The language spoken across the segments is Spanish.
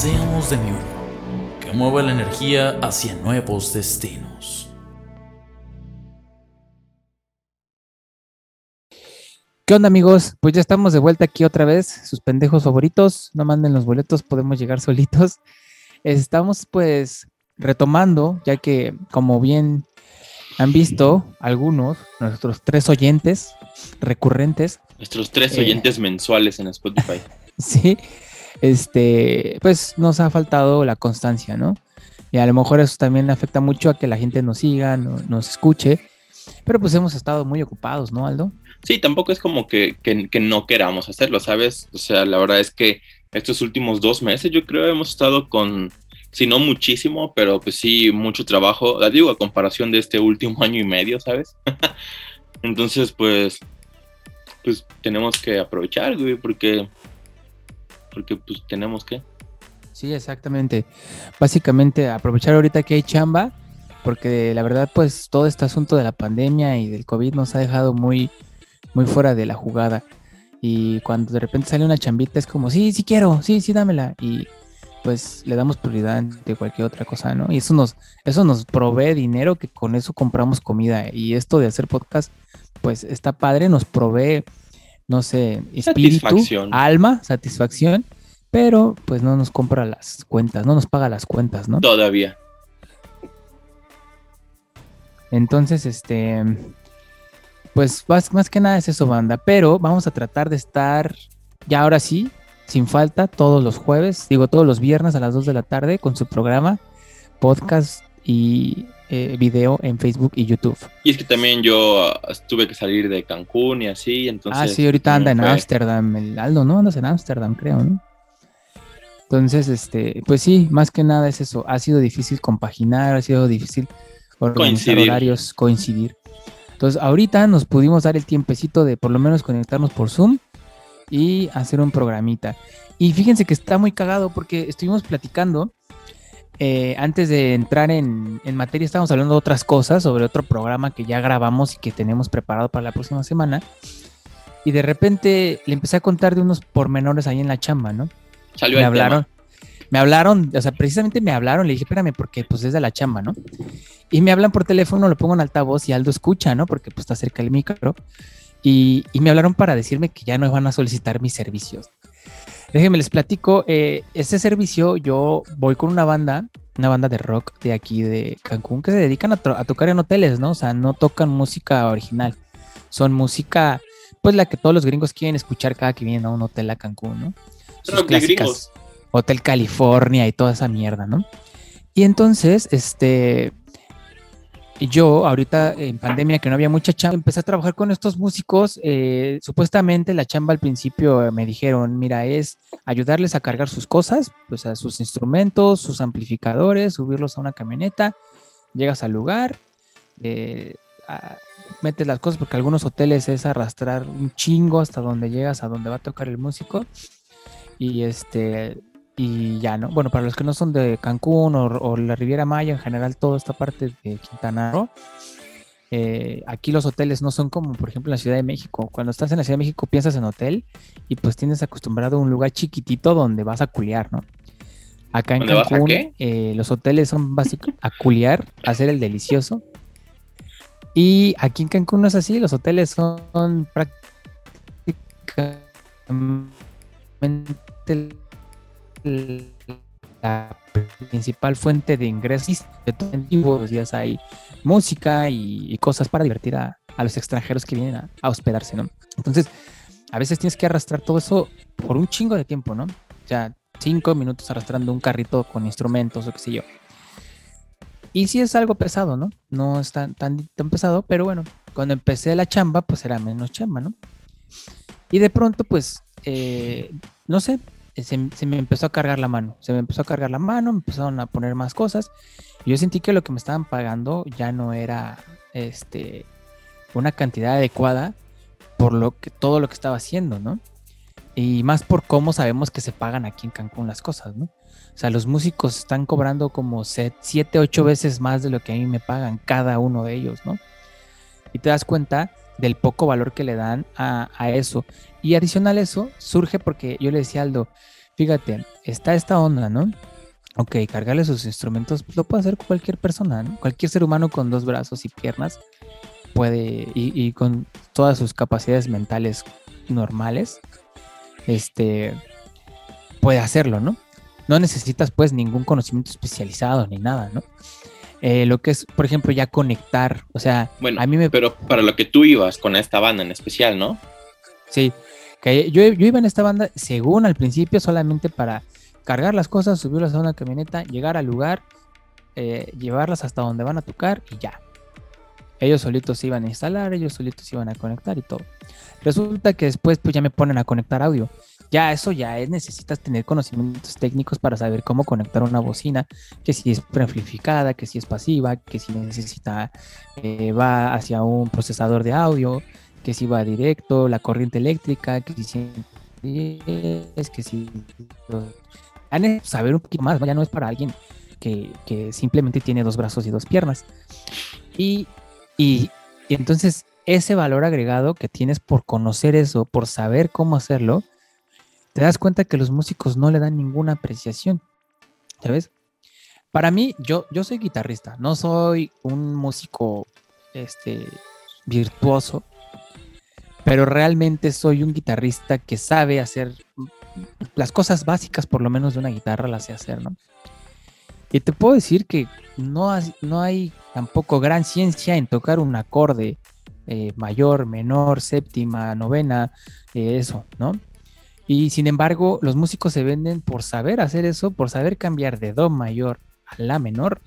Seamos de mi uno, que mueva la energía hacia nuevos destinos. ¿Qué onda amigos? Pues ya estamos de vuelta aquí otra vez. Sus pendejos favoritos, no manden los boletos, podemos llegar solitos. Estamos pues retomando, ya que como bien han visto algunos, nuestros tres oyentes recurrentes. Nuestros tres eh, oyentes mensuales en Spotify. sí, este, pues nos ha faltado la constancia, ¿no? Y a lo mejor eso también afecta mucho a que la gente nos siga, nos escuche, pero pues hemos estado muy ocupados, ¿no, Aldo? Sí, tampoco es como que, que, no queramos hacerlo, ¿sabes? O sea, la verdad es que estos últimos dos meses yo creo hemos estado con, si no muchísimo, pero pues sí, mucho trabajo, la digo, a comparación de este último año y medio, ¿sabes? Entonces, pues, pues tenemos que aprovechar, güey, porque porque pues tenemos que. Sí, exactamente. Básicamente aprovechar ahorita que hay chamba, porque la verdad pues todo este asunto de la pandemia y del COVID nos ha dejado muy, muy fuera de la jugada. Y cuando de repente sale una chambita es como, sí, sí quiero, sí, sí, dámela. Y pues le damos prioridad de cualquier otra cosa, ¿no? Y eso nos, eso nos provee dinero que con eso compramos comida. Y esto de hacer podcast, pues está padre, nos provee no sé, espíritu, alma, satisfacción, pero pues no nos compra las cuentas, no nos paga las cuentas, ¿no? Todavía. Entonces, este, pues más, más que nada es eso, banda, pero vamos a tratar de estar ya ahora sí, sin falta, todos los jueves, digo todos los viernes a las 2 de la tarde con su programa, podcast y eh, video en Facebook y YouTube. Y es que también yo uh, tuve que salir de Cancún y así, entonces... Ah, sí, ahorita anda en Ámsterdam, el Aldo, ¿no? Andas en Ámsterdam, creo, ¿no? Entonces, este, pues sí, más que nada es eso. Ha sido difícil compaginar, ha sido difícil organizar coincidir. horarios, coincidir. Entonces, ahorita nos pudimos dar el tiempecito de por lo menos conectarnos por Zoom y hacer un programita. Y fíjense que está muy cagado porque estuvimos platicando eh, antes de entrar en, materia, estábamos hablando de otras cosas, sobre otro programa que ya grabamos y que tenemos preparado para la próxima semana. Y de repente le empecé a contar de unos pormenores ahí en la chamba, ¿no? Salió me hablaron, me hablaron, o sea, precisamente me hablaron, le dije, espérame, porque pues es de la chamba, ¿no? Y me hablan por teléfono, lo pongo en altavoz y Aldo escucha, ¿no? Porque pues está cerca del micro. Y, y me hablaron para decirme que ya no van a solicitar mis servicios. Déjenme les platico, eh, este servicio yo voy con una banda, una banda de rock de aquí de Cancún que se dedican a, tocar en hoteles, ¿no? O sea, no tocan música original, son música, pues la que todos los gringos quieren escuchar cada que vienen a un hotel a Cancún, ¿no? Sus clásicas, Hotel California y toda esa mierda, ¿no? Y entonces, este, yo ahorita en pandemia que no había mucha chamba, empecé a trabajar con estos músicos. Eh, supuestamente la chamba al principio me dijeron, mira, es ayudarles a cargar sus cosas, pues a sus instrumentos, sus amplificadores, subirlos a una camioneta, llegas al lugar, eh, metes las cosas, porque algunos hoteles es arrastrar un chingo hasta donde llegas, a donde va a tocar el músico. Y este, y ya, ¿no? Bueno, para los que no son de Cancún o, la Riviera Maya, en general toda esta parte de Quintana Roo, eh, aquí los hoteles no son como, por ejemplo, en la Ciudad de México. Cuando estás en la Ciudad de México piensas en hotel y pues tienes acostumbrado a un lugar chiquitito donde vas a culiar, ¿no? Acá en Cancún eh, los hoteles son básicos a culiar, a hacer el delicioso. Y aquí en Cancún no es así, los hoteles son prácticamente la principal fuente de ingresos los días hay música y, cosas para divertir a, los extranjeros que vienen a, hospedarse, ¿no? Entonces, a veces tienes que arrastrar todo eso por un chingo de tiempo, ¿no? Ya cinco minutos arrastrando un carrito con instrumentos o qué sé yo. Y sí es algo pesado, ¿no? No es tan, tan, pesado, pero bueno, cuando empecé la chamba, pues era menos chamba, ¿no? Y de pronto, pues, eh, no sé, se, se, me empezó a cargar la mano, se me empezó a cargar la mano, me empezaron a poner más cosas. Y yo sentí que lo que me estaban pagando ya no era este, una cantidad adecuada por lo que, todo lo que estaba haciendo, ¿no? Y más por cómo sabemos que se pagan aquí en Cancún las cosas, ¿no? O sea, los músicos están cobrando como 7, 8 veces más de lo que a mí me pagan cada uno de ellos, ¿no? Y te das cuenta del poco valor que le dan a eso. Y adicional a eso, surge porque yo le decía a Aldo, fíjate, está esta onda, ¿no? Ok, cargarle sus instrumentos pues, lo puede hacer cualquier persona, ¿no? Cualquier ser humano con dos brazos y piernas puede, y, y, con todas sus capacidades mentales normales, este, puede hacerlo, ¿no? No necesitas pues ningún conocimiento especializado ni nada, ¿no? Eh, lo que es, por ejemplo, ya conectar, o sea, bueno, a mí me... Pero para lo que tú ibas con esta banda en especial, ¿no? Sí, que yo, iba en esta banda, según al principio, solamente para cargar las cosas, subirlas a una camioneta, llegar al lugar, eh, llevarlas hasta donde van a tocar y ya. Ellos solitos se iban a instalar, ellos solitos se iban a conectar y todo. Resulta que después pues ya me ponen a conectar audio. Ya eso ya es, necesitas tener conocimientos técnicos para saber cómo conectar una bocina, que si es preamplificada, que si es pasiva, que si necesita, eh, va hacia un procesador de audio, que si va directo, la corriente eléctrica, que si es que si saber un poquito más, ya no es para alguien que, que simplemente tiene dos brazos y dos piernas. Y, y, y entonces ese valor agregado que tienes por conocer eso, por saber cómo hacerlo, te das cuenta que los músicos no le dan ninguna apreciación. ¿Sabes? Para mí, yo, yo soy guitarrista, no soy un músico este, virtuoso, pero realmente soy un guitarrista que sabe hacer las cosas básicas, por lo menos de una guitarra, las sé hacer, ¿no? Y te puedo decir que no, no hay tampoco gran ciencia en tocar un acorde eh, mayor, menor, séptima, novena, eh, eso, ¿no? Y sin embargo, los músicos se venden por saber hacer eso, por saber cambiar de Do mayor a La menor,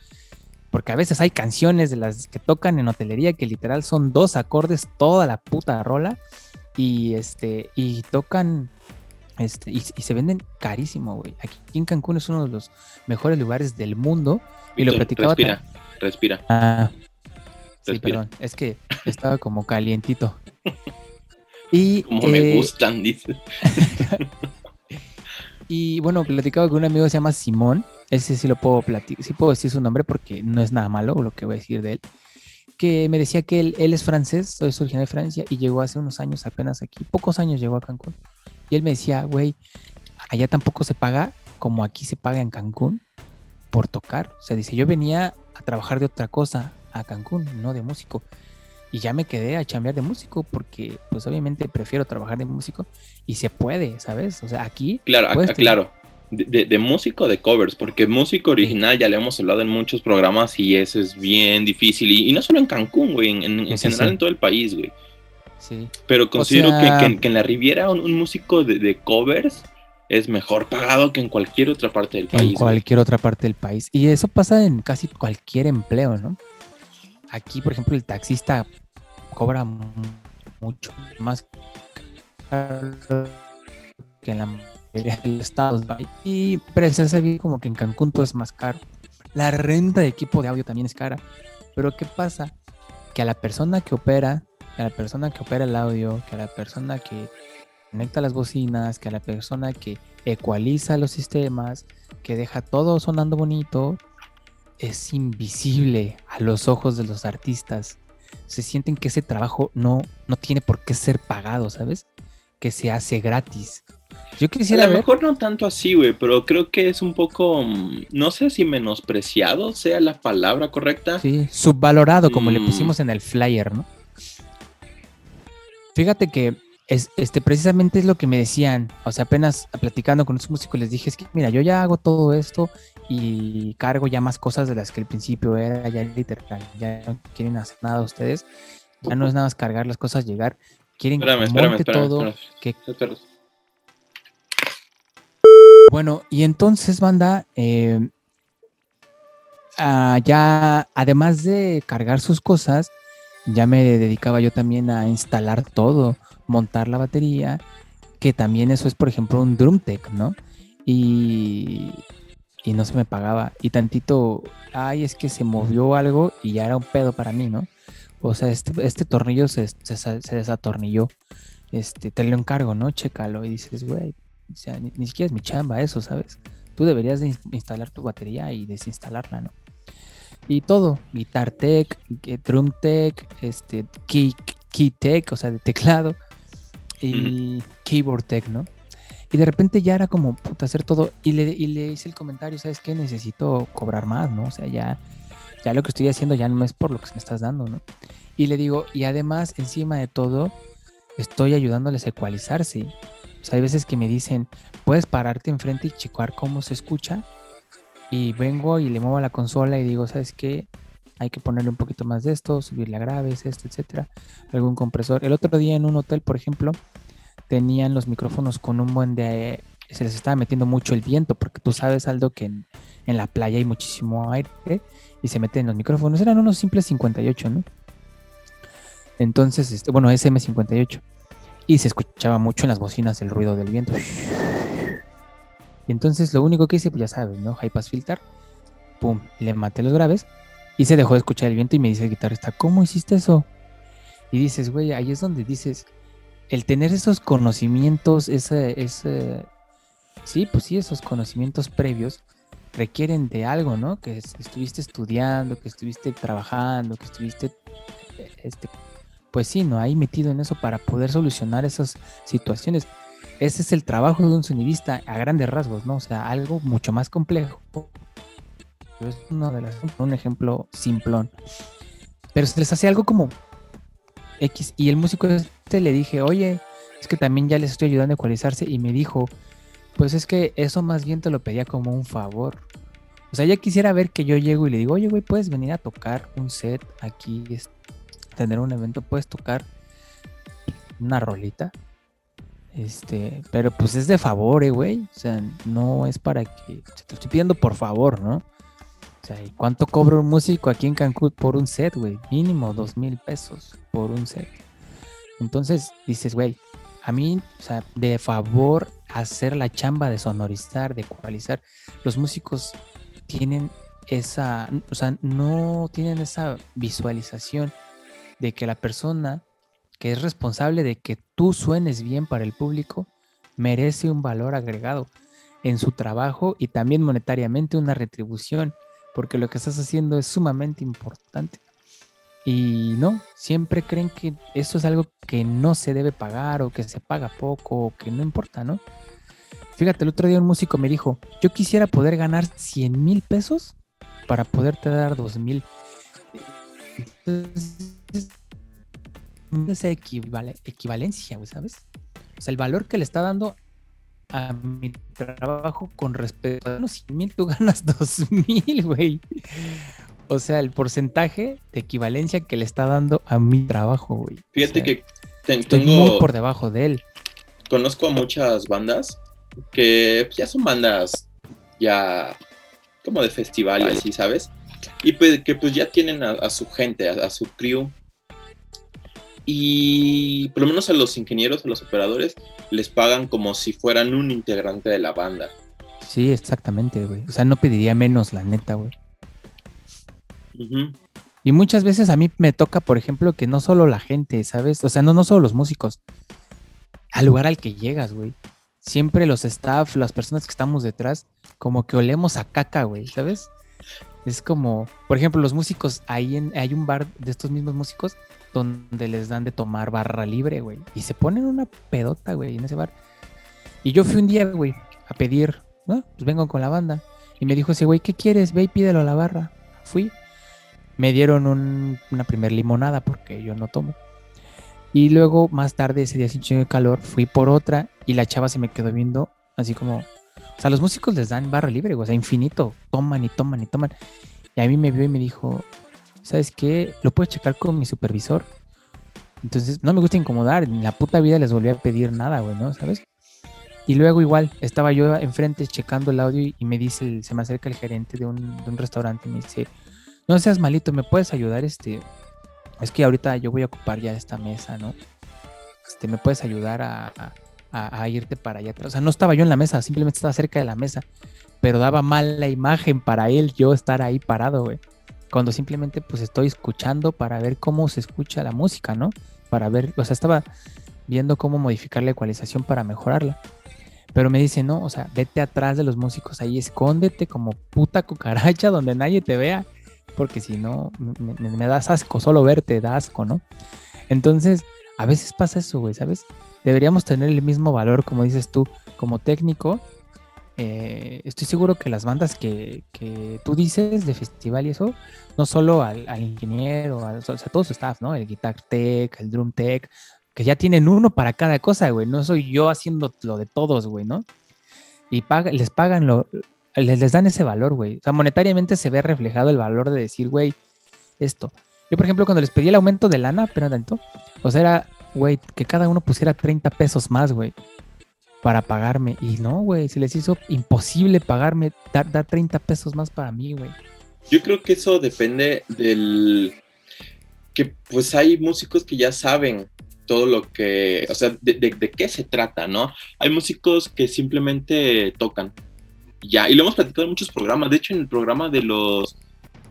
porque a veces hay canciones de las que tocan en hotelería que literal son dos acordes toda la puta rola y este y tocan este y, se venden carísimo, güey. Aquí en Cancún es uno de los mejores lugares del mundo y lo platicaba. Respira, respira. Ah, sí, perdón, es que estaba como calientito. Y, Como me eh, gustan, dice. y bueno, platicaba con un amigo que se llama Simón. Ese sí lo puedo platicar, sí puedo decir su nombre porque no es nada malo lo que voy a decir de él. Que me decía que él, él es francés, es originario de Francia y llegó hace unos años apenas aquí, pocos años llegó a Cancún. Y él me decía, güey, allá tampoco se paga como aquí se paga en Cancún por tocar. O sea, dice, yo venía a trabajar de otra cosa a Cancún, no de músico y ya me quedé a chambear de músico porque pues obviamente prefiero trabajar de músico y se puede, ¿sabes? O sea, aquí... Claro, claro. De, de, músico de covers, porque músico original ya le hemos hablado en muchos programas y eso es bien difícil. Y, no solo en Cancún, güey, en, en, general en todo el país, güey. Sí. Pero considero que, que, en la Riviera un, músico de, de, covers es mejor pagado que en cualquier otra parte del país. En cualquier otra parte del país. Y eso pasa en casi cualquier empleo, ¿no? Aquí, por ejemplo, el taxista cobra mucho más que en la los estados. Y se ve como que en Cancún todo es más caro. La renta de equipo de audio también es cara. Pero ¿qué pasa? Que a la persona que opera, a la persona que opera el audio, que a la persona que conecta las bocinas, que a la persona que ecualiza los sistemas, que deja todo sonando bonito, es invisible a los ojos de los artistas se sienten que ese trabajo no, no tiene por qué ser pagado, ¿sabes? Que se hace gratis. Yo quisiera. A lo mejor no tanto así, güey, pero creo que es un poco. Mm, no sé si menospreciado sea la palabra correcta. Sí, subvalorado, como le mm. pusimos en el flyer, ¿no? Fíjate que es, este, precisamente es lo que me decían, o sea, apenas platicando con los músicos les dije, es que mira, yo ya hago todo esto y cargo ya más cosas de las que al principio era ya literal, ya no quieren hacer nada ustedes, ya no es nada más cargar las cosas, llegar, quieren que todo, que... Bueno, y entonces, banda, eh, ah, ya además de cargar sus cosas, ya me dedicaba yo también a instalar todo montar la batería, que también eso es, por ejemplo, un drum tech, ¿no? y, y no se me pagaba. Y tantito, ay, es que se movió algo y ya era un pedo para mí, ¿no? O sea, este, este tornillo se, desatornilló. Este, te lo encargo, ¿no? Chécalo. Y dices, güey, o sea, ni, siquiera es mi chamba eso, ¿sabes? Tú deberías de instalar tu batería y desinstalarla, ¿no? Y todo, Guitar Tech, Drum Tech, este, Key, key Tech, o sea, de teclado, y Keyboard Tech, ¿no? Y de repente ya era como, puta, hacer todo. Y le, y le hice el comentario, ¿sabes qué? Necesito cobrar más, ¿no? O sea, ya, ya lo que estoy haciendo ya no es por lo que me estás dando, ¿no? Y le digo, y además, encima de todo, estoy ayudándoles a ecualizarse. O sea, hay veces que me dicen, puedes pararte enfrente y checar cómo se escucha. Y vengo y le muevo a la consola y digo, ¿sabes qué? Hay que ponerle un poquito más de esto, subirle a graves, esto, etcétera. Algún compresor. El otro día en un hotel, por ejemplo, tenían los micrófonos con un buen de... Se les estaba metiendo mucho el viento, porque tú sabes, Aldo, que en, la playa hay muchísimo aire y se meten los micrófonos. Eran unos simples 58, ¿no? Entonces, este, bueno, SM58. Y se escuchaba mucho en las bocinas el ruido del viento. Y entonces lo único que hice, pues ya sabes, ¿no? High pass filter. Pum, le maté los graves. Y se dejó de escuchar el viento y me dice el guitarrista, ¿cómo hiciste eso? Y dices, güey, ahí es donde dices, el tener esos conocimientos, ese, ese, sí, pues sí, esos conocimientos previos requieren de algo, ¿no? Que estuviste estudiando, que estuviste trabajando, que estuviste, este, pues sí, ¿no? Ahí metido en eso para poder solucionar esas situaciones. Ese es el trabajo de un sonidista a grandes rasgos, ¿no? O sea, algo mucho más complejo. Es uno de las, un ejemplo simplón. Pero se les hace algo como X. Y el músico este le dije, oye, es que también ya les estoy ayudando a ecualizarse. Y me dijo, pues es que eso más bien te lo pedía como un favor. O sea, ya quisiera ver que yo llego y le digo, oye, güey, puedes venir a tocar un set aquí, tener un evento, puedes tocar una rolita. Este, pero pues es de favor, eh, güey. O sea, no es para que. Te estoy pidiendo por favor, ¿no? O sea, ¿y cuánto cobra un músico aquí en Cancún por un set, güey? Mínimo dos mil pesos por un set. Entonces dices, güey, a mí, o sea, de favor hacer la chamba de sonorizar, de ecualizar, los músicos tienen esa, o sea, no tienen esa visualización de que la persona que es responsable de que tú suenes bien para el público merece un valor agregado en su trabajo y también monetariamente una retribución porque lo que estás haciendo es sumamente importante. Y no, siempre creen que eso es algo que no se debe pagar o que se paga poco o que no importa, ¿no? Fíjate, el otro día un músico me dijo, yo quisiera poder ganar 100 mil pesos para poderte dar 2 mil. Esa equivalencia, ¿sabes? O sea, el valor que le está dando a mi trabajo con respecto a los 100 mil, tú ganas 2 mil, güey. O sea, el porcentaje de equivalencia que le está dando a mi trabajo, güey. Fíjate que estoy muy por debajo de él. Conozco a muchas bandas que ya son bandas ya como de festival y así, ¿sabes? Y pues, que pues ya tienen a, su gente, a, a, su crew y por lo menos a los ingenieros, a los operadores, les pagan como si fueran un integrante de la banda. Sí, exactamente, güey. O sea, no pediría menos, la neta, güey. Y muchas veces a mí me toca, por ejemplo, que no solo la gente, ¿sabes? O sea, no, no solo los músicos. Al lugar al que llegas, güey. Siempre los staff, las personas que estamos detrás, como que olemos a caca, güey, ¿sabes? Es como, por ejemplo, los músicos, ahí hay un bar de estos mismos músicos donde les dan de tomar barra libre, güey. Y se ponen una pedota, güey, en ese bar. Y yo fui un día, güey, a pedir, ¿no? Pues vengo con la banda. Y me dijo ese güey, ¿qué quieres? Ve y pídelo a la barra. Fui. Me dieron una primer limonada porque yo no tomo. Y luego, más tarde, ese día sin chingo de calor, fui por otra y la chava se me quedó viendo así como... O sea, los músicos les dan barra libre, güey, o sea, infinito. Toman y toman y toman. Y a mí me vio y me dijo, ¿sabes qué? Lo puedes checar con mi supervisor. Entonces, no me gusta incomodar. En la puta vida les volví a pedir nada, güey, ¿no? ¿Sabes? Y luego igual, estaba yo enfrente checando el audio y me dice, se me acerca el gerente de un, restaurante y me dice, no seas malito, ¿me puedes ayudar? Este, es que ahorita yo voy a ocupar ya esta mesa, ¿no? Este, ¿me puedes ayudar a, irte para allá atrás. O sea, no estaba yo en la mesa, simplemente estaba cerca de la mesa, pero daba mal la imagen para él yo estar ahí parado, güey. Cuando simplemente pues estoy escuchando para ver cómo se escucha la música, ¿no? Para ver, o sea, estaba viendo cómo modificar la ecualización para mejorarla. Pero me dice, no, o sea, vete atrás de los músicos ahí, escóndete como puta cucaracha donde nadie te vea, porque si no, me, me das asco, solo verte da asco, ¿no? Entonces, a veces pasa eso, güey, ¿sabes? Deberíamos tener el mismo valor, como dices tú, como técnico. Eh, estoy seguro que las bandas que, tú dices de festival y eso, no solo al, ingeniero, o sea, todo su staff, ¿no? El guitar tech, el drum tech, que ya tienen uno para cada cosa, güey. No soy yo haciendo lo de todos, güey, ¿no? Y les pagan lo, les, les dan ese valor, güey. O sea, monetariamente se ve reflejado el valor de decir, güey, esto. Yo, por ejemplo, cuando les pedí el aumento de lana, pero tanto, o sea, era güey, que cada uno pusiera 30 pesos más, güey, para pagarme. Y no, güey, se les hizo imposible pagarme, dar, 30 pesos más para mí, güey. Yo creo que eso depende del... que pues hay músicos que ya saben todo lo que, o sea, de, qué se trata, ¿no? Hay músicos que simplemente tocan. Ya, y lo hemos platicado en muchos programas. De hecho, en el programa de los,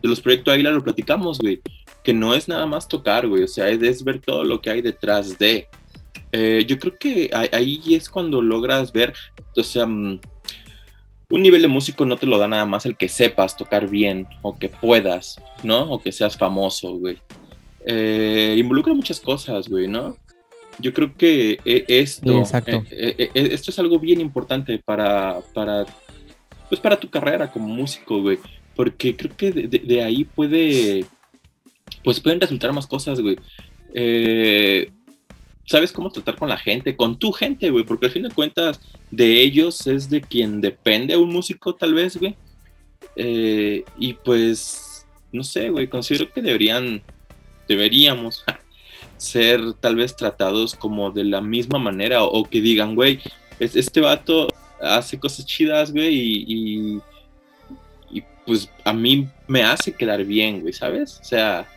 de los Proyectos Águila lo platicamos, güey que no es nada más tocar, güey, o sea, es, ver todo lo que hay detrás de. Eh, yo creo que ahí es cuando logras ver, o sea, mm, un nivel de músico no te lo da nada más el que sepas tocar bien o que puedas, ¿no? O que seas famoso, güey. Eh, involucra muchas cosas, güey, ¿no? Yo creo que eh, esto, esto es algo bien importante para, para, pues para tu carrera como músico, güey, porque creo que de ahí puede pues pueden resultar más cosas, güey. Eh, sabes cómo tratar con la gente, con tu gente, güey, porque al fin de cuentas de ellos es de quien depende un músico, tal vez, güey. Eh, y pues, no sé, güey, considero que deberían, deberíamos ser tal vez tratados como de la misma manera o, que digan, güey, este vato hace cosas chidas, güey, y, y pues a mí me hace quedar bien, güey, ¿sabes? O sea,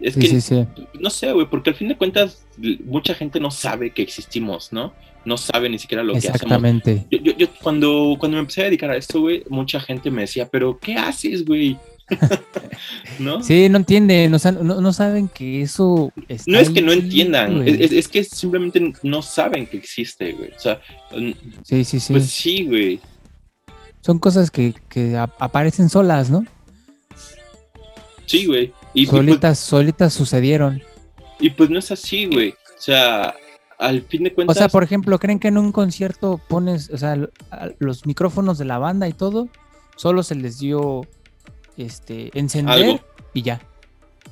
es que, no sé, güey, porque al fin de cuentas mucha gente no sabe que existimos, ¿no? No sabe ni siquiera lo que hacemos. Exactamente. Yo, yo, cuando, cuando me empecé a dedicar a esto, güey, mucha gente me decía, pero ¿qué haces, güey? ¿No? Sí, no entienden, no, no, saben que eso... no es que no entiendan, es, que simplemente no saben que existe, güey. O sea, sí, sí, sí. Pues sí, güey. Son cosas que, que aparecen solas, ¿no? Sí, güey. Y, pues solitas, solitas sucedieron. Y pues no es así, güey. O sea, al fin de cuentas. O sea, por ejemplo, ¿creen que en un concierto pones, o sea, los micrófonos de la banda y todo, solo se les dio este encender y ya.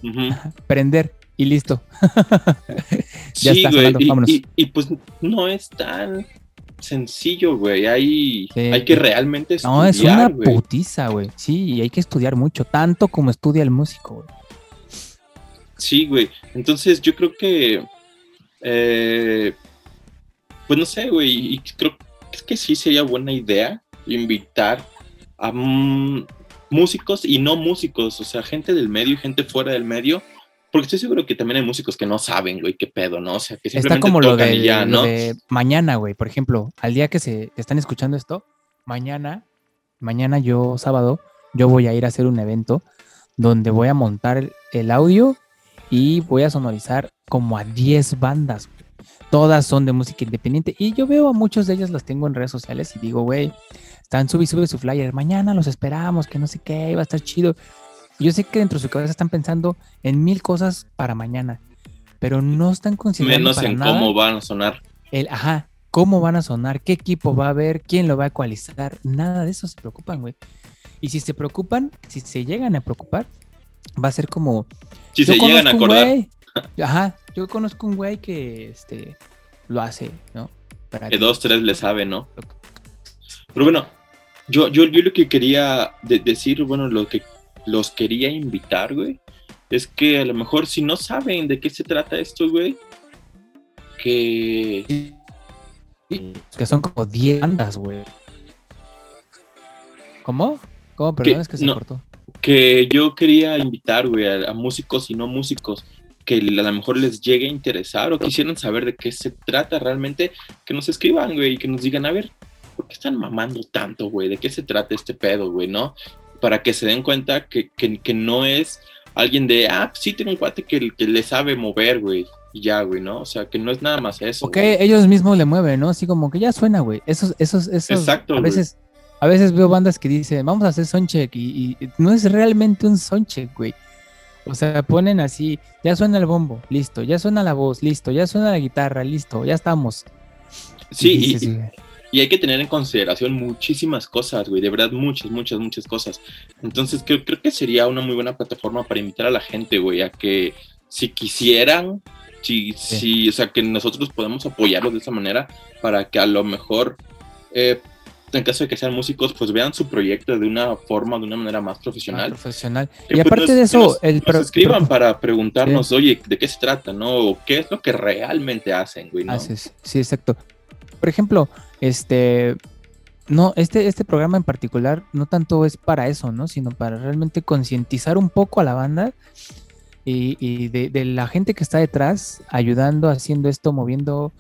Prender y listo. ya está, güey. Y, y, pues no es tan sencillo, güey. Hay, hay que realmente estudiar. No, es una putiza, güey. Sí, y hay que estudiar mucho, tanto como estudia el músico, güey. Sí, güey. Entonces yo creo que. Eh, pues no sé, güey. Y creo que sí sería buena idea invitar a músicos y no músicos, o sea, gente del medio y gente fuera del medio porque estoy seguro que también hay músicos que no saben, güey, qué pedo, ¿no? O sea, que simplemente Está como lo de, ya, ¿no? de mañana, güey. Por ejemplo, al día que se están escuchando esto, mañana, mañana yo, sábado, yo voy a ir a hacer un evento donde voy a montar el audio y voy a sonorizar como a 10 bandas. Todas son de música independiente y yo veo a muchos de ellas las tengo en redes sociales y digo, güey, están sube y sube su flyer, mañana los esperamos, que no sé qué, va a estar chido. Yo sé que dentro de su cabeza están pensando en mil cosas para mañana, pero no están considerando. Menos en cómo van a sonar. El, ajá, cómo van a sonar, qué equipo va a haber, quién lo va a ecualizar, nada de eso se preocupan, güey. Y si se preocupan, si se llegan a preocupar, va a ser como. Si se llegan a acordar. ajá, yo conozco un güey que este, lo hace, ¿no? que dos, tres le sabe, ¿no? Pero bueno, yo, yo, yo lo que quería decir, bueno, lo que los quería invitar, güey, es que a lo mejor si no saben de qué se trata esto, güey, que... Que son como 10 bandas, güey. ¿Cómo? ¿Cómo? Perdón, es que se cortó. Que yo quería invitar, güey, a, músicos y no músicos que a lo mejor les llegue a interesar o quisieran saber de qué se trata realmente, que nos escriban, güey, y que nos digan, a ver, ¿por qué están mamando tanto, güey? ¿De qué se trata este pedo, güey, no? Para que se den cuenta que, que, no es alguien de, ah, sí tengo un cuate que, que le sabe mover, güey, y ya, güey, ¿no? O sea, que no es nada más eso. Ok, ellos mismos le mueven, ¿no? Así como que ya suena, güey. Esos, esos, esos. Exacto, a veces, a veces veo bandas que dicen, vamos a hacer soundcheck y, y no es realmente un soundcheck, güey. O sea, ponen así, ya suena el bombo, listo, ya suena la voz, listo, ya suena la guitarra, listo, ya estamos. Sí, y, hay que tener en consideración muchísimas cosas, güey, de verdad, muchas, muchas, muchas cosas. Entonces, creo, creo que sería una muy buena plataforma para invitar a la gente, güey, a que si quisieran, si, si, o sea, que nosotros podemos apoyarlos de esa manera para que a lo mejor eh, en caso de que sean músicos, pues vean su proyecto de una forma, de una manera más profesional. profesional. y pues, aparte de eso, el escriban para preguntarnos, oye, ¿de qué se trata, no? O ¿Qué es lo que realmente hacen, güey? ¿no? Sí, exacto. Por ejemplo, este, no, este, este programa en particular no tanto es para eso, ¿no? Sino para realmente concientizar un poco a la banda y, de, de, la gente que está detrás, ayudando, haciendo esto, moviendo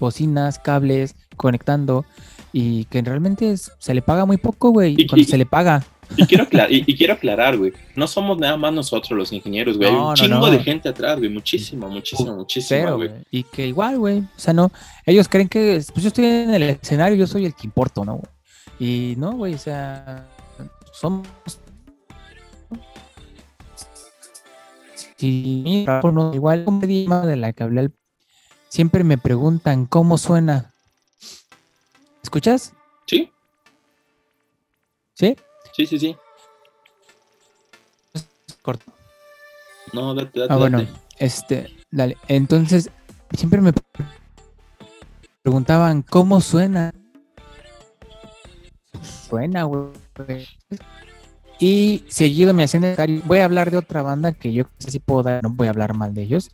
bocinas, cables, conectando y que realmente se le paga muy poco, güey, y, cuando se le paga. Y quiero, y, quiero aclarar, güey, no somos nada más nosotros los ingenieros, güey, hay un chingo de gente atrás, güey, muchísimo, muchísimo, muchísimo, güey. Y que igual, güey, o sea, no, ellos creen que, pues yo estoy en el escenario, yo soy el que importo, ¿no? Y no, güey, o sea, somos... Sí, igual, un de la que hablé, siempre me preguntan cómo suena escuchas? Sí. ¿Sí? Sí, sí, sí. Corto. No, date, date. Ah, bueno, este, dale. Entonces, siempre me preguntaban cómo suena. Suena, güey. Y seguido me hacían voy a hablar de otra banda que yo no sé si puedo dar, no voy a hablar mal de ellos.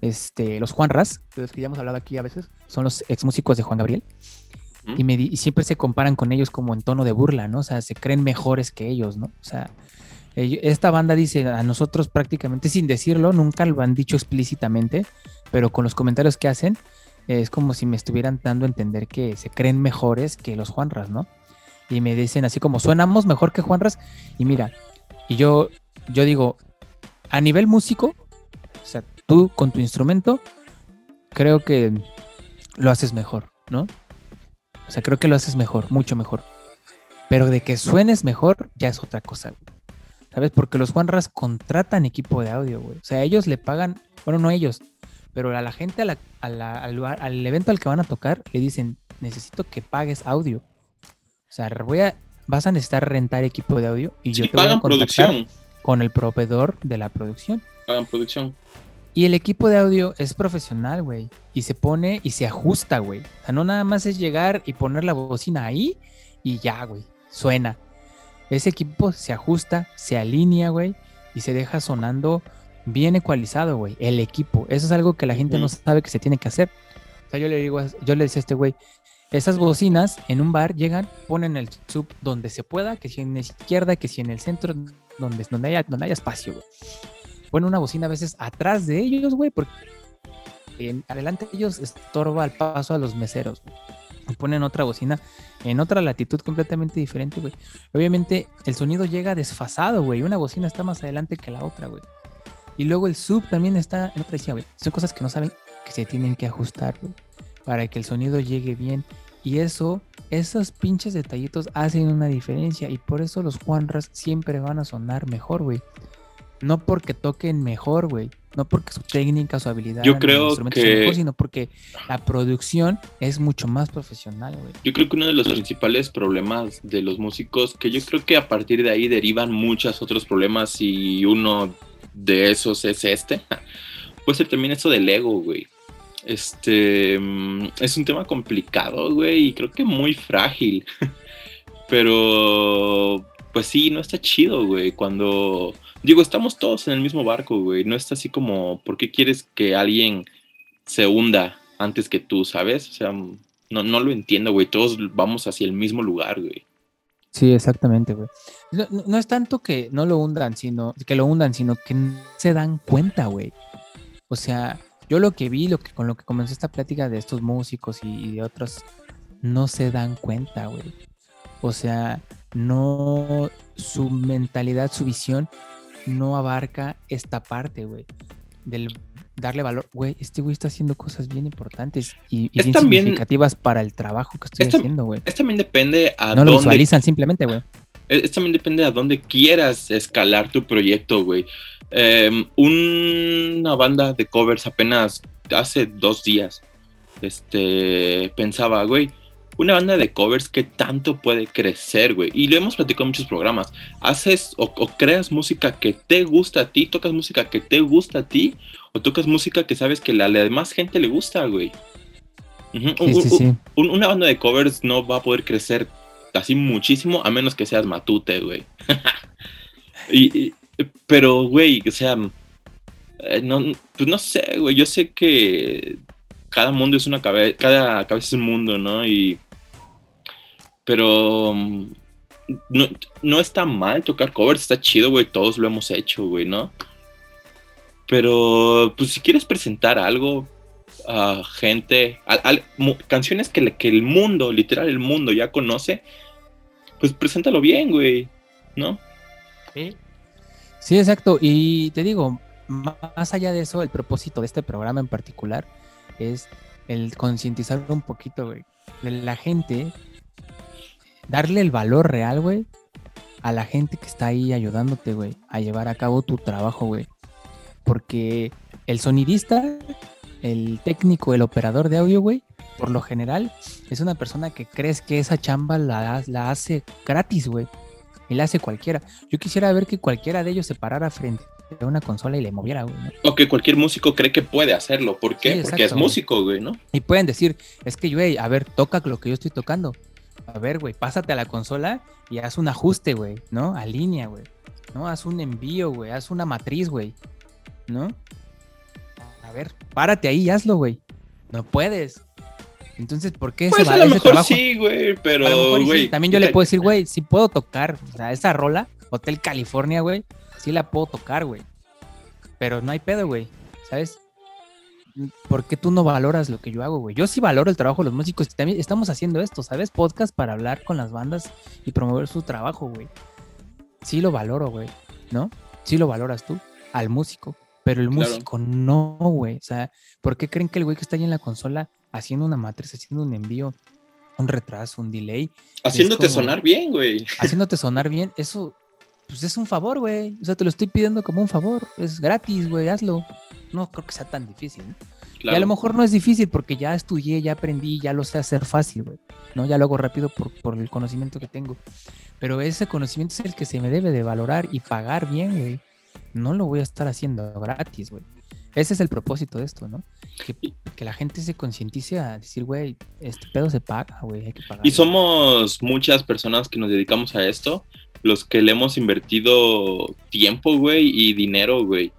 Este, los Juan Ras, de los que ya hemos hablado aquí a veces, son los ex músicos de Juan Gabriel y, me siempre se comparan con ellos como en tono de burla, ¿no? O sea, se creen mejores que ellos, ¿no? O sea, esta banda dice a nosotros prácticamente sin decirlo, nunca lo han dicho explícitamente, pero con los comentarios que hacen, es como si me estuvieran dando a entender que se creen mejores que los Juanras, ¿no? Y me dicen así como, suenamos mejor que Juanras. Y mira, y yo, yo digo, a nivel músico, o sea, tú con tu instrumento, creo que lo haces mejor, ¿no? O sea, creo que lo haces mejor, mucho mejor. Pero de que suenes mejor, ya es otra cosa, ¿Sabes? Porque los Juanras contratan equipo de audio, güey. O sea, ellos le pagan, bueno, no ellos, pero a la gente, al, al, evento al que van a tocar, le dicen, necesito que pagues audio. O sea, voy a, vas a necesitar rentar equipo de audio y yo te voy a contactar con el proveedor de la producción. Pagan producción. Y el equipo de audio es profesional, güey. Y se pone y se ajusta, güey. O sea, no nada más es llegar y poner la bocina ahí y ya, güey. Suena. Ese equipo se ajusta, se alinea, güey. Y se deja sonando bien ecualizado, güey. El equipo. Eso es algo que la gente no sabe que se tiene que hacer. O sea, yo le digo, yo le decía a este güey, esas bocinas en un bar llegan, ponen el sub donde se pueda, que si en la izquierda, que si en el centro, donde, donde, haya, donde haya espacio, güey ponen una bocina a veces atrás de ellos, güey, porque en adelante ellos estorba el paso a los meseros. Ponen otra bocina en otra latitud completamente diferente, güey. Obviamente el sonido llega desfasado, güey. Una bocina está más adelante que la otra, güey. Y luego el sub también está en otra güey. Son cosas que no saben que se tienen que ajustar, güey. Para que el sonido llegue bien. Y eso, esos pinches detallitos hacen una diferencia. Y por eso los Juanras siempre van a sonar mejor, güey no porque toquen mejor, güey, no porque su técnica, su habilidad, yo creo que mejor, sino porque la producción es mucho más profesional, güey. Yo creo que uno de los principales problemas de los músicos, que yo creo que a partir de ahí derivan muchos otros problemas y uno de esos es este, puede ser también eso del ego, güey. Este mm, es un tema complicado, güey, y creo que muy frágil. Pero pues sí, no está chido, güey, cuando Digo, estamos todos en el mismo barco, güey. No está así como, ¿por qué quieres que alguien se hunda antes que tú, sabes? O sea, no, no lo entiendo, güey. Todos vamos hacia el mismo lugar, güey. Sí, exactamente, güey. No, es tanto que no lo hundan, sino que lo hundan, sino que no se dan cuenta, güey. O sea, yo lo que vi, lo que con lo que comenzó esta plática de estos músicos y, de otros, no se dan cuenta, güey. O sea, no, su mentalidad, su visión no abarca esta parte, güey, del darle valor. Güey, este güey está haciendo cosas bien importantes y, bien significativas para el trabajo que estoy haciendo, güey. Es también depende a No lo visualizan simplemente, güey. Es también depende a dónde quieras escalar tu proyecto, güey. Em, una banda de covers apenas hace dos días, este, pensaba, güey, una banda de covers que tanto puede crecer, güey. Y lo hemos platicado en muchos programas. Haces o, creas música que te gusta a ti, tocas música que te gusta a ti, o tocas música que sabes que la, la demás gente le gusta, güey. una banda de covers no va a poder crecer así muchísimo a menos que seas matute, güey. y, pero, güey, o sea, eh, no, pues no sé, güey. Yo sé que cada mundo es una cabeza, cada cabeza es un mundo, ¿no? Y. Pero. No, no está mal tocar covers, está chido, güey. Todos lo hemos hecho, güey, ¿no? Pero, pues si quieres presentar algo a gente, canciones que, que el mundo, literal el mundo ya conoce, pues preséntalo bien, güey, ¿no? Sí. Sí, exacto. Y te digo, más allá de eso, el propósito de este programa en particular es el concientizar un poquito, güey, de la gente, darle el valor real, güey, a la gente que está ahí ayudándote, güey, a llevar a cabo tu trabajo, güey. Porque el sonidista, el técnico, el operador de audio, güey, por lo general es una persona que crees que esa chamba la, la hace gratis, güey. Y la hace cualquiera. Yo quisiera ver que cualquiera de ellos se parara frente una consola y le moviera, güey. O que cualquier músico cree que puede hacerlo. ¿Por qué? Porque es músico, güey, ¿no? Y pueden decir, es que, güey, a ver, toca lo que yo estoy tocando. A ver, güey, pásate a la consola y haz un ajuste, güey, ¿no? A línea, güey. ¿No? Haz un envío, güey. Haz una matriz, güey. ¿No? A ver, párate ahí y hazlo, güey. No puedes. Entonces, ¿por qué pues a lo mejor sí, güey, pero, güey. También yo le puedo decir, güey, si puedo tocar, o sea, esa rola, Hotel California, güey, sí la puedo tocar, güey. Pero no hay pedo, güey. ¿Sabes? ¿Por qué tú no valoras lo que yo hago, güey? Yo sí valoro el trabajo de los músicos. También estamos haciendo esto, ¿sabes? Podcast para hablar con las bandas y promover su trabajo, güey. Sí lo valoro, güey. ¿No? Sí lo valoras tú, al músico. Pero el músico no, güey. O sea, ¿por qué creen que el güey que está ahí en la consola haciendo una matriz, haciendo un envío, un retraso, un delay? Haciéndote sonar bien, güey. Haciéndote sonar bien, eso pues es un favor, güey. O sea, te lo estoy pidiendo como un favor. Es gratis, güey, hazlo. No creo que sea tan difícil. Y a lo mejor no es difícil porque ya estudié, ya aprendí, ya lo sé hacer fácil, güey. ¿no? Ya lo hago rápido por, por, el conocimiento que tengo. Pero ese conocimiento es el que se me debe de valorar y pagar bien, güey. No lo voy a estar haciendo gratis, güey. Ese es el propósito de esto, ¿no? Que, que la gente se concientice a decir, güey, este pedo se paga, güey, hay que pagar. Y somos muchas personas que nos dedicamos a esto los que le hemos invertido tiempo, güey, y dinero, güey.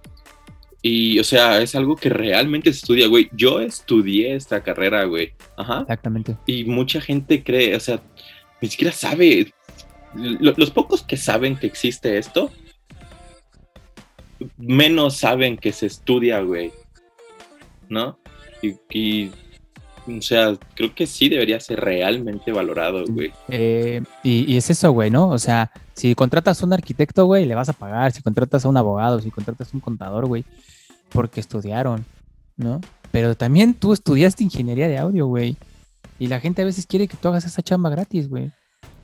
Y, o sea, es algo que realmente se estudia, güey. Yo estudié esta carrera, güey. Ajá. Exactamente. Y mucha gente cree, o sea, ni siquiera sabe. los pocos que saben que existe esto, menos saben que se estudia, güey. ¿No? y o sea, creo que sí debería ser realmente valorado, güey. Eh, y, es eso, güey, ¿no? O sea, si contratas a un arquitecto, güey, le vas a pagar. Si contratas a un abogado, si contratas a un contador, güey, porque estudiaron, ¿no? Pero también tú estudiaste ingeniería de audio, güey. Y la gente a veces quiere que tú hagas esa chamba gratis, güey.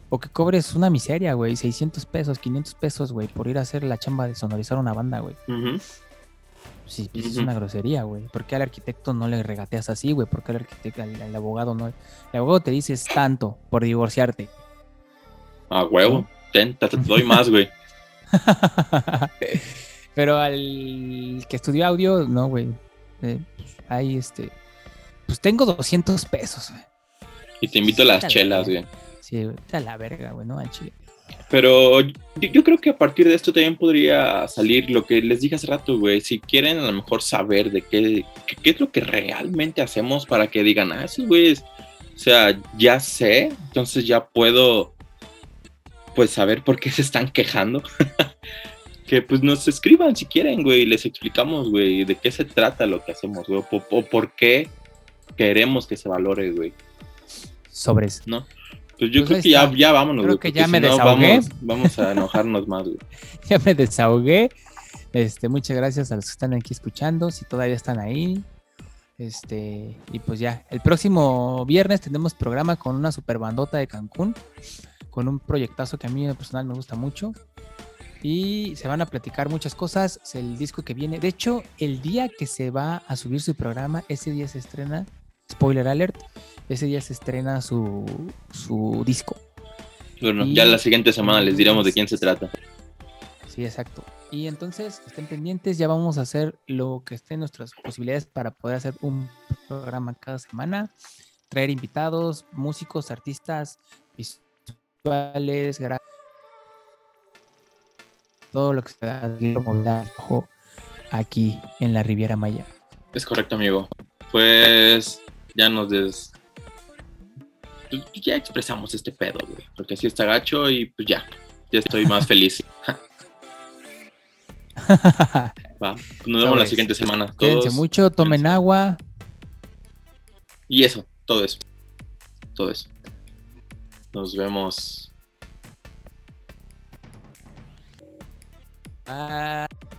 O que cobres una miseria, güey, 600 pesos, 500 pesos, güey, por ir a hacer la chamba de sonorizar una banda, güey. Sí, pues es una grosería, güey. ¿Por qué al arquitecto no le regateas así, güey? ¿Por qué al arquitecto, al, abogado no? El abogado te dice es tanto por divorciarte. Ah, huevo. Ten, te, doy más, güey. Pero al que estudió audio, no, güey. Eh, pues, ahí, este. Pues tengo 200 pesos, güey. Y te invito a las chelas, güey. Sí, güey. A la verga, güey, ¿no? Al chile. Pero yo, creo que a partir de esto también podría salir lo que les dije hace rato, güey. Si quieren a lo mejor saber de qué, qué, es lo que realmente hacemos para que digan, ah, sí, güey, o sea, ya sé, entonces ya puedo, pues, saber por qué se están quejando. que pues nos escriban si quieren, güey, y les explicamos, güey, de qué se trata lo que hacemos, güey, o, por qué queremos que se valore, güey. Sobres. ¿No? Pues yo pues creo que ya, ya vámonos, Creo que ya me desahogué. vamos, a enojarnos más, güey. ya me desahogué. Este, muchas gracias a los que están aquí escuchando, si todavía están ahí. Este, y pues ya, el próximo viernes tenemos programa con una super bandota de Cancún, con un proyectazo que a mí en personal me gusta mucho. Y se van a platicar muchas cosas. El disco que viene. De hecho, el día que se va a subir su programa, ese día se estrena, spoiler alert, ese día se estrena su, su disco. Bueno, ya la siguiente semana les diremos de quién se trata. Sí, exacto. Y entonces estén pendientes, ya vamos a hacer lo que esté en nuestras posibilidades para poder hacer un programa cada semana, traer invitados, músicos, artistas, visuales, todo lo que se da aquí en la Riviera Maya. Es correcto, amigo. Pues ya nos des... Pues, ya expresamos este pedo, güey. Porque así está gacho y pues ya. Ya estoy más feliz. Va, nos vemos la siguiente semana. Cuídense mucho, tomen agua. Y eso, todo eso. Todo eso. Nos vemos. Bye.